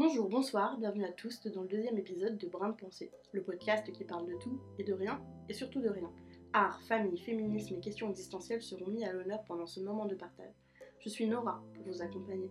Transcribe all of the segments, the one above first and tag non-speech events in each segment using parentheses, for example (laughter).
Bonjour, bonsoir, bienvenue à tous dans le deuxième épisode de Brin de Pensée, le podcast qui parle de tout et de rien, et surtout de rien. Art, famille, féminisme et questions existentielles seront mis à l'honneur pendant ce moment de partage. Je suis Nora pour vous accompagner.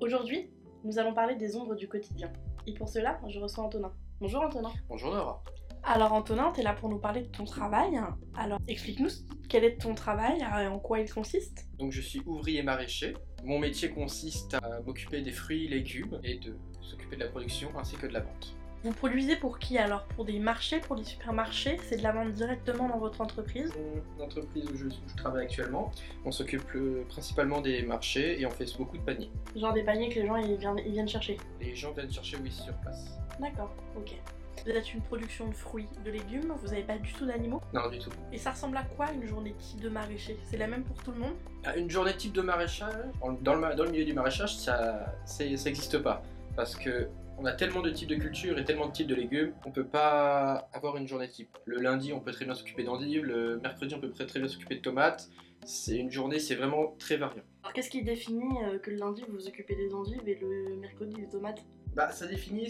Aujourd'hui, nous allons parler des ombres du quotidien. Et pour cela, je reçois Antonin. Bonjour Antonin. Bonjour Nora. Alors Antonin, tu es là pour nous parler de ton travail. Alors explique-nous quel est ton travail et en quoi il consiste. Donc je suis ouvrier maraîcher. Mon métier consiste à m'occuper des fruits et légumes et de s'occuper de la production ainsi que de la vente. Vous produisez pour qui alors? Pour des marchés, pour des supermarchés? C'est de la vente directement dans votre entreprise? L'entreprise où je, où je travaille actuellement, on s'occupe euh, principalement des marchés et on fait beaucoup de paniers. Genre des paniers que les gens ils viennent, ils viennent chercher Les gens viennent chercher, oui, sur place. D'accord, ok. Vous êtes une production de fruits, de légumes, vous n'avez pas du tout d'animaux? Non, du tout. Et ça ressemble à quoi une journée type de maraîcher? C'est la même pour tout le monde? Ah, Une journée type de maraîchage, dans le, ma- dans le milieu du maraîchage, ça n'existe pas. Parce que on a tellement de types de cultures et tellement de types de légumes, on peut pas avoir une journée type. Le lundi, on peut très bien s'occuper d'endives, le mercredi, on peut très, très bien s'occuper de tomates. C'est une journée, c'est vraiment très variant. Alors qu'est-ce qui définit euh, que le lundi vous vous occupez des endives et le mercredi des tomates? Bah, ça définit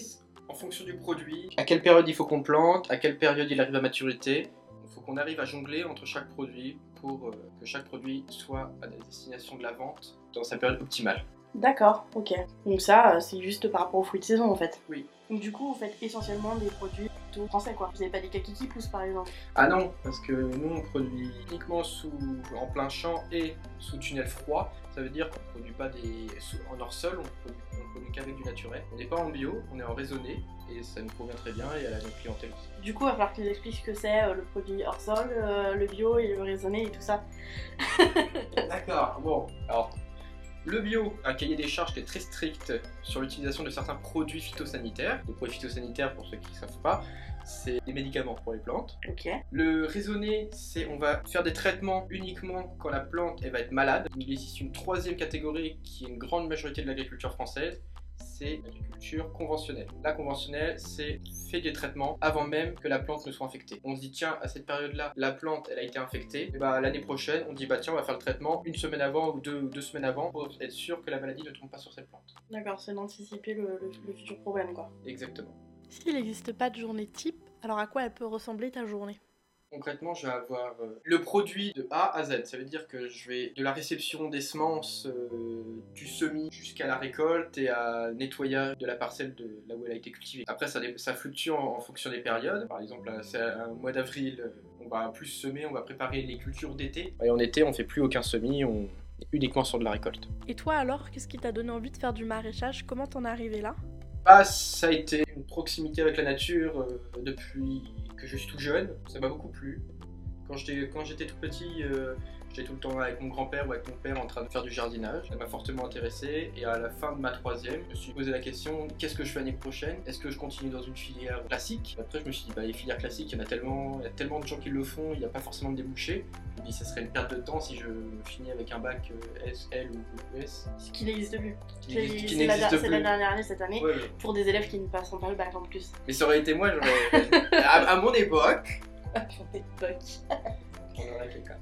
en fonction du produit, à quelle période il faut qu'on plante, à quelle période il arrive à maturité. Il faut qu'on arrive à jongler entre chaque produit pour euh, que chaque produit soit à la destination de la vente dans sa période optimale. D'accord, ok. Donc ça, euh, c'est juste par rapport aux fruits de saison en fait. Oui. Donc du coup, vous faites essentiellement des produits plutôt français quoi. Vous n'avez pas des kakis qui poussent par exemple Ah non, parce que nous on produit uniquement sous, en plein champ et sous tunnel froid. Ça veut dire qu'on ne produit pas des, en hors sol, on produit qu'avec du naturel. On n'est pas en bio, on est en raisonné et ça nous convient très bien et à la clientèle aussi. Du coup, il va falloir qu'ils expliquent ce que c'est euh, le produit hors sol, euh, le bio et le raisonné et tout ça. (laughs) D'accord, bon. Alors, le bio, un cahier des charges qui est très strict sur l'utilisation de certains produits phytosanitaires. Les produits phytosanitaires, pour ceux qui ne savent pas, c'est des médicaments pour les plantes. Ok. Le raisonné, c'est on va faire des traitements uniquement quand la plante elle va être malade. Il existe une troisième catégorie qui est une grande majorité de l'agriculture française, c'est l'agriculture conventionnelle. La conventionnelle, c'est fait des traitements avant même que la plante ne soit infectée. On se dit tiens, à cette période-là, la plante elle a été infectée, et bah l'année prochaine, on dit bah tiens, on va faire le traitement une semaine avant ou deux, ou deux semaines avant pour être sûr que la maladie ne tombe pas sur cette plante. D'accord, c'est d'anticiper le, le- le futur problème quoi. Exactement. S'il n'existe pas de journée type, alors à quoi elle peut ressembler ta journée? Concrètement, je vais avoir euh, le produit de A à Z. Ça veut dire que je vais de la réception des semences, euh, du semis jusqu'à la récolte et à nettoyage de la parcelle de là où elle a été cultivée. Après, ça, fluctue en, fonction des périodes. Par exemple, c'est un mois d'avril, euh, on va plus semer, on va préparer les cultures d'été. Et en été, on fait plus aucun semis, on est uniquement sur de la récolte. Et toi alors, qu'est-ce qui t'a donné envie de faire du maraîchage? Comment t'en es arrivé là? Bah, ça a été une proximité avec la nature euh, depuis que je suis tout jeune. Ça m'a beaucoup plu. Quand j'étais, quand j'étais tout petit, euh, j'étais tout le temps avec mon grand-père ou avec mon père en train de faire du jardinage. Ça m'a fortement intéressé. Et à la fin de ma troisième, je me suis posé la question qu'est-ce que je fais l'année prochaine? Est-ce que je continue dans une filière classique? Après, je me suis dit bah, les filières classiques, il y en a tellement, il y a tellement de gens qui le font, il n'y a pas forcément de débouchés. Je me dis ça serait une perte de temps si je finis avec un bac euh, S, L ou S. Ce qui n'existe plus. Qui C'est n'existe- qui c'est la, dernière année cette année Ouais, ouais. pour des élèves qui ne passeront pas le bac en plus. Mais ça aurait été moi, j'aurais. (laughs) à, à mon époque, Pour des bugs. on aurait quelqu'un.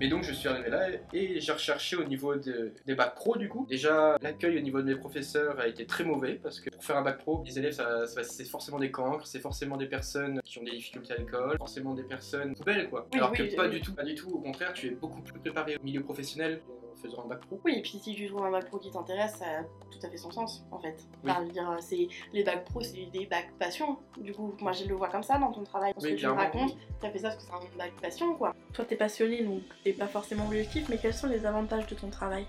Mais donc je suis arrivé là et j'ai recherché au niveau de- des bacs pro du coup. Déjà l'accueil au niveau de mes professeurs a été très mauvais parce que pour faire un bac pro, les élèves ça- ça- c'est forcément des cancres, c'est forcément des personnes qui ont des difficultés à l'école, forcément des personnes poubelles quoi. Oui, Alors oui, que pas du tout, pas du tout. Au contraire, tu es beaucoup plus préparé au milieu professionnel faisant un bac pro. Oui, et puis si tu trouves un bac pro qui t'intéresse, ça a tout à fait son sens en fait. Oui. Enfin, dire, c'est les bacs pro, c'est des bacs passion. Du coup, moi je le vois comme ça dans ton travail. Parce Oui, que tu me racontes, t'as fait ça parce que c'est un bac passion quoi. Toi t'es passionné donc t'es pas forcément objectif, mais quels sont les avantages de ton travail?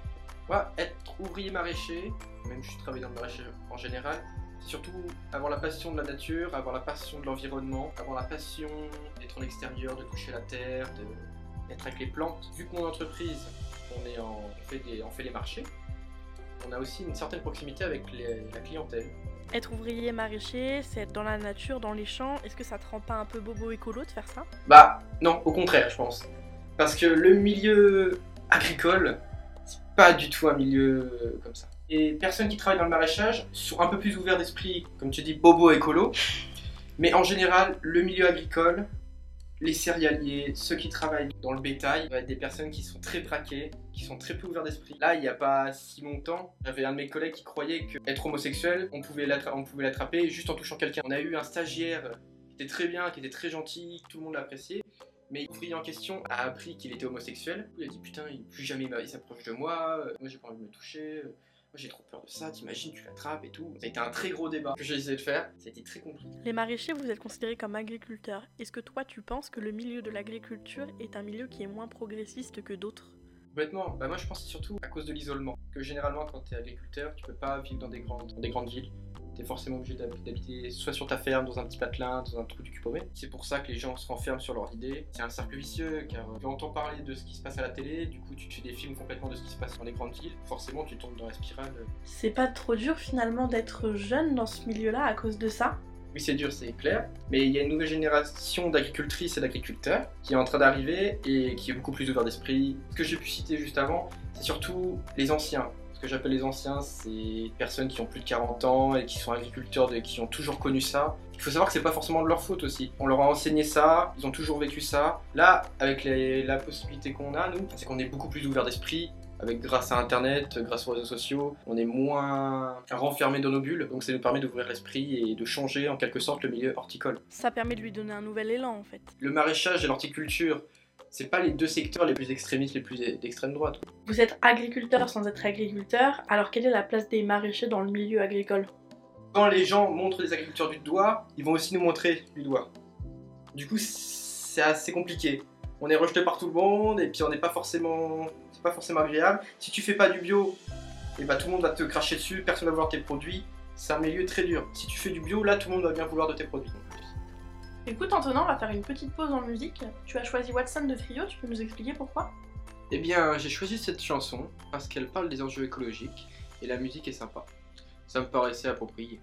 Moi, être ouvrier maraîcher, même si je travaille dans le maraîcher en général, c'est surtout avoir la passion de la nature, avoir la passion de l'environnement, avoir la passion d'être en extérieur, de toucher la terre, de- d'être avec les plantes. Vu que mon entreprise, on, est en, on, fait des, on fait les marchés, on a aussi une certaine proximité avec les- la clientèle. Être ouvrier maraîcher, c'est être dans la nature, dans les champs. Est-ce que ça te rend pas un peu bobo écolo de faire ça? Bah non, au contraire, je pense. Parce que le milieu agricole, c'est pas du tout un milieu euh, comme ça. Et les personnes qui travaillent dans le maraîchage sont un peu plus ouverts d'esprit, comme tu dis, bobo écolo. Mais en général, le milieu agricole, les céréaliers, ceux qui travaillent dans le bétail, va être des personnes qui sont très braquées, qui sont très peu ouverts d'esprit. Là, il n'y a pas si longtemps, j'avais un de mes collègues qui croyait qu'être homosexuel, on pouvait l'attraper juste en touchant quelqu'un. On a eu un stagiaire qui était très bien, qui était très gentil, tout le monde l'appréciait. Mais l'ouvrier en question a appris qu'il était homosexuel. Il a dit putain, plus jamais il s'approche de moi, euh, moi j'ai pas envie de me toucher, euh, j'ai trop peur de ça, t'imagines, tu l'attrapes et tout. Ça a été un très gros débat que j'ai essayé de faire, ça a été très compliqué. Les maraîchers, vous êtes considérés comme agriculteurs. Est-ce que toi tu penses que le milieu de l'agriculture est un milieu qui est moins progressiste que d'autres? Bêtement, bah moi je pense surtout à cause de l'isolement. Que généralement quand t'es agriculteur, tu peux pas vivre dans des grandes, dans des grandes villes t'es forcément obligé d'habiter soit sur ta ferme, dans un petit patelin, dans un trou du cul C'est pour ça que les gens se renferment sur leurs idées. C'est un cercle vicieux, car tu entends parler de ce qui se passe à la télé, du coup tu te fais des films complètement de ce qui se passe dans les grandes villes, forcément tu tombes dans la spirale. C'est pas trop dur finalement d'être jeune dans ce milieu-là à cause de ça? Oui, c'est dur, c'est clair. Mais il y a une nouvelle génération d'agricultrices et d'agriculteurs qui est en train d'arriver et qui est beaucoup plus ouvert d'esprit. Ce que j'ai pu citer juste avant, c'est surtout les anciens que j'appelle les anciens, c'est des personnes qui ont plus de 40 ans et qui sont agriculteurs, et qui ont toujours connu ça. Il faut savoir que c'est pas forcément de leur faute aussi. On leur a enseigné ça, ils ont toujours vécu ça. Là, avec la possibilité qu'on a, nous, c'est qu'on est beaucoup plus ouvert d'esprit. Avec, grâce à Internet, grâce aux réseaux sociaux, on est moins renfermé dans nos bulles, donc ça nous permet d'ouvrir l'esprit et de changer en quelque sorte le milieu horticole. Ça permet de lui donner un nouvel élan en fait. Le maraîchage et l'horticulture, c'est pas les deux secteurs les plus extrémistes, les plus d'extrême droite. Vous êtes agriculteur sans être agriculteur, alors quelle est la place des maraîchers dans le milieu agricole? Quand les gens montrent les agriculteurs du doigt, ils vont aussi nous montrer du doigt. Du coup, c'est assez compliqué. On est rejeté par tout le monde et puis on n'est pas forcément, c'est pas forcément agréable. Si tu fais pas du bio, et eh bah ben, tout le monde va te cracher dessus, personne va vouloir tes produits. C'est un milieu très dur. Si tu fais du bio, là tout le monde va bien vouloir de tes produits. Écoute Antonin, on va faire une petite pause en musique. Tu as choisi Watson de Trio, tu peux nous expliquer pourquoi? Eh bien, j'ai choisi cette chanson parce qu'elle parle des enjeux écologiques et la musique est sympa. Ça me paraissait approprié.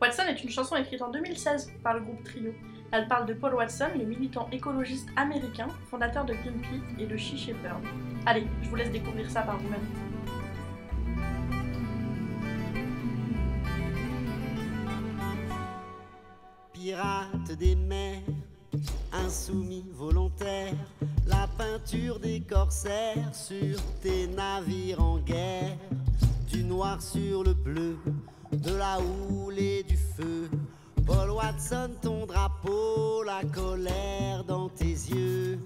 Watson est une chanson écrite en 2016 par le groupe Trio. Elle parle de Paul Watson, le militant écologiste américain, fondateur de Greenpeace et de She Shepherd. Allez, je vous laisse découvrir ça par vous-même. Des mers, insoumis volontaires, la peinture des corsaires sur tes navires en guerre, du noir sur le bleu, de la houle et du feu. Paul Watson, ton drapeau, la colère dans tes yeux.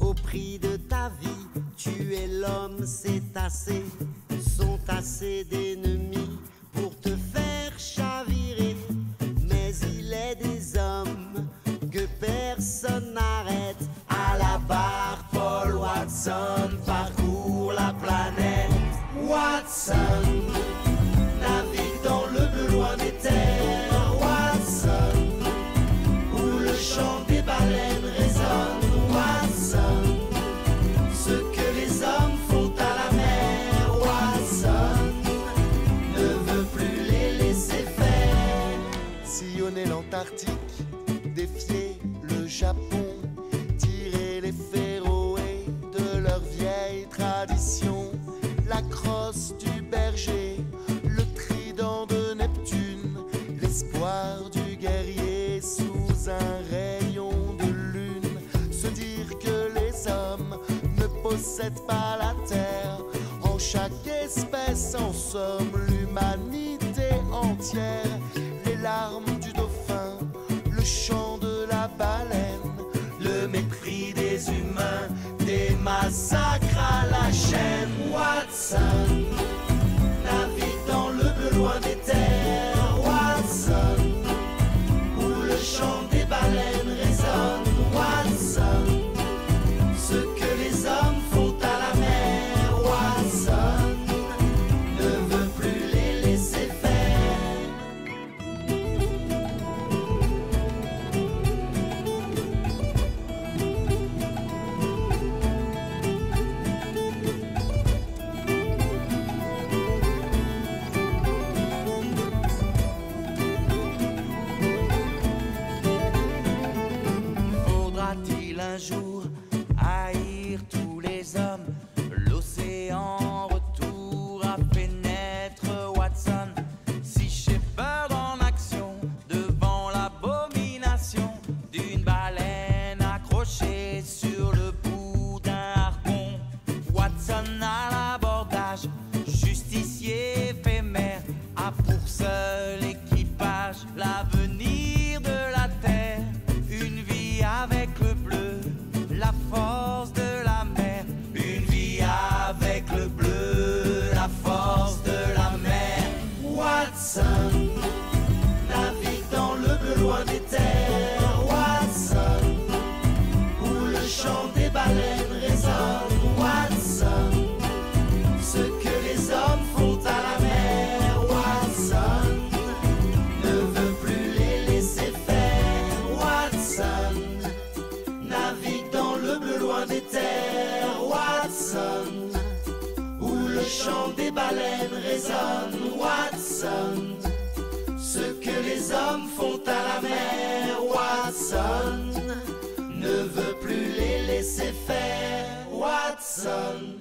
Au prix de ta vie, tu es l'homme, c'est assez, sont assez d'ennemis ne possèdent pas la terre, en chaque espèce en somme l'humanité entière, les larmes du dauphin, le chant le mépris des humains, des massacres à la chaîne. Watson navigue dans le bleu loin des terres. Watson, où le chant loin des terres Watson, où le chant des baleines résonne Watson, ce que les hommes font à la mer Watson, ne veut plus les laisser faire Watson, navigue dans le bleu loin des terres Watson, où le chant des baleines résonne Watson. Ce que les hommes font à la mer, Watson ne veut plus les laisser faire, Watson.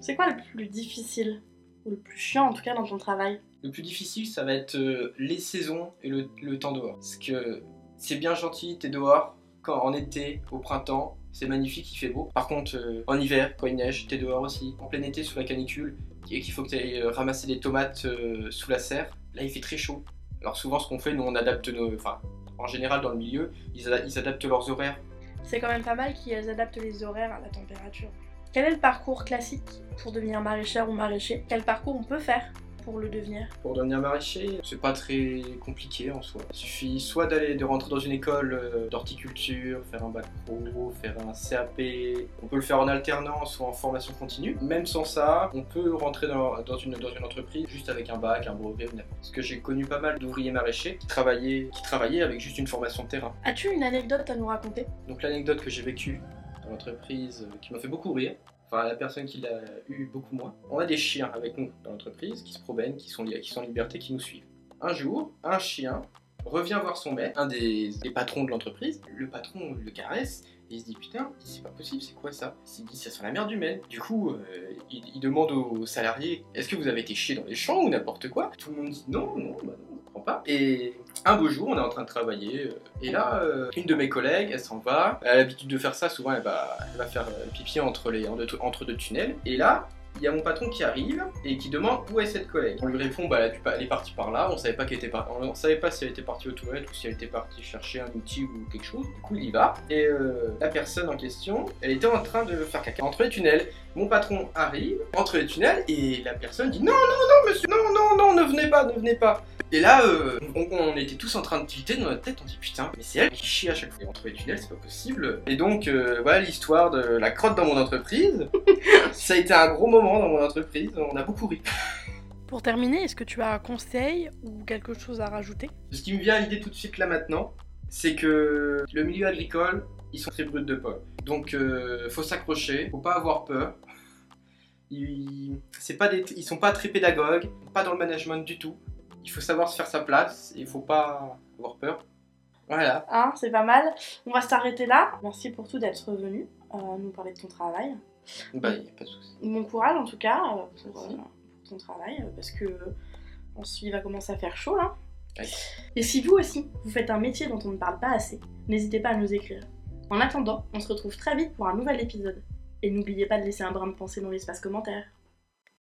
C'est quoi le plus difficile? Ou le plus chiant en tout cas dans ton travail? Le plus difficile, ça va être euh, les saisons et le, temps dehors. Parce que c'est bien gentil, t'es dehors quand en été, au printemps, c'est magnifique, il fait beau. Par contre, euh, en hiver, quand il neige, t'es dehors aussi. En plein été, sous la canicule, et qu'il faut que tu euh, ramasser des tomates sous la serre, là il fait très chaud. Alors souvent, ce qu'on fait, nous on adapte nos. Enfin, en général, dans le milieu, ils, adaptent leurs horaires. C'est quand même pas mal qu'ils adaptent les horaires à la température. Quel est le parcours classique pour devenir maraîchère ou maraîcher? Quel parcours on peut faire? Pour le devenir? Pour devenir maraîcher, c'est pas très compliqué en soi. Il suffit soit d'aller de rentrer dans une école euh, d'horticulture, faire un bac pro, faire un CAP. On peut le faire en alternance ou en formation continue. Même sans ça, on peut rentrer dans, dans une, dans une entreprise juste avec un bac, un brevet ou n'importe. Parce que j'ai connu pas mal d'ouvriers maraîchers qui travaillaient, qui travaillaient avec juste une formation de terrain. As-tu une anecdote à nous raconter? Donc l'anecdote que j'ai vécue dans l'entreprise euh, qui m'a fait beaucoup rire, enfin la personne qui l'a eu beaucoup moins, on a des chiens avec nous dans l'entreprise qui se promènent, qui sont, qui sont en liberté, qui nous suivent. Un jour, un chien revient voir son maître, un des, patrons de l'entreprise, le patron le caresse, et il se dit putain, c'est pas possible, c'est quoi ça? Il dit ça sent la merde humaine. Du coup, euh, il, il demande aux salariés est-ce que vous avez été chié dans les champs ou n'importe quoi? Tout le monde dit non, non, bah non, pas. Et un beau jour, on est en train de travailler, euh, et là, euh, une de mes collègues, elle s'en va. Elle a l'habitude de faire ça, souvent elle va, elle va faire euh, pipi entre, les, entre deux tunnels. Et là, il y a mon patron qui arrive et qui demande où est cette collègue. On lui répond bah elle, est partie par là, on savait pas était par... on savait pas si elle était partie aux toilettes ou si elle était partie chercher un outil ou quelque chose. Du coup il y va et euh, la personne en question, elle était en train de faire caca entre les tunnels. Mon patron arrive entre les tunnels et la personne dit non non non monsieur non non non ne venez pas ne venez pas. Et là euh, on, était tous en train de tilter dans notre tête, on dit putain mais c'est elle qui chie à chaque fois entre les tunnels c'est pas possible. Et donc euh, voilà l'histoire de la crotte dans mon entreprise. (laughs) Ça a été un gros moment dans mon entreprise, on a beaucoup ri. (laughs) Pour terminer, est-ce que tu as un conseil ou quelque chose à rajouter? Ce qui me vient à l'idée tout de suite là maintenant, c'est que le milieu agricole, ils sont très bruts de poil. Donc euh, faut s'accrocher, faut pas avoir peur. Ils, c'est pas des, ils sont pas très pédagogues, pas dans le management du tout. Il faut savoir se faire sa place et il faut pas avoir peur. Voilà. Hein, c'est pas mal. On va s'arrêter là. Merci pour tout d'être venu euh, nous parler de ton travail. Bah y a pas de souci. Bon courage en tout cas euh, pour, euh, ton travail euh, parce que on se- il va commencer à faire chaud là. Ouais. Et si vous aussi, vous faites un métier dont on ne parle pas assez, n'hésitez pas à nous écrire. En attendant, on se retrouve très vite pour un nouvel épisode. Et n'oubliez pas de laisser un brin de pensée dans l'espace commentaire.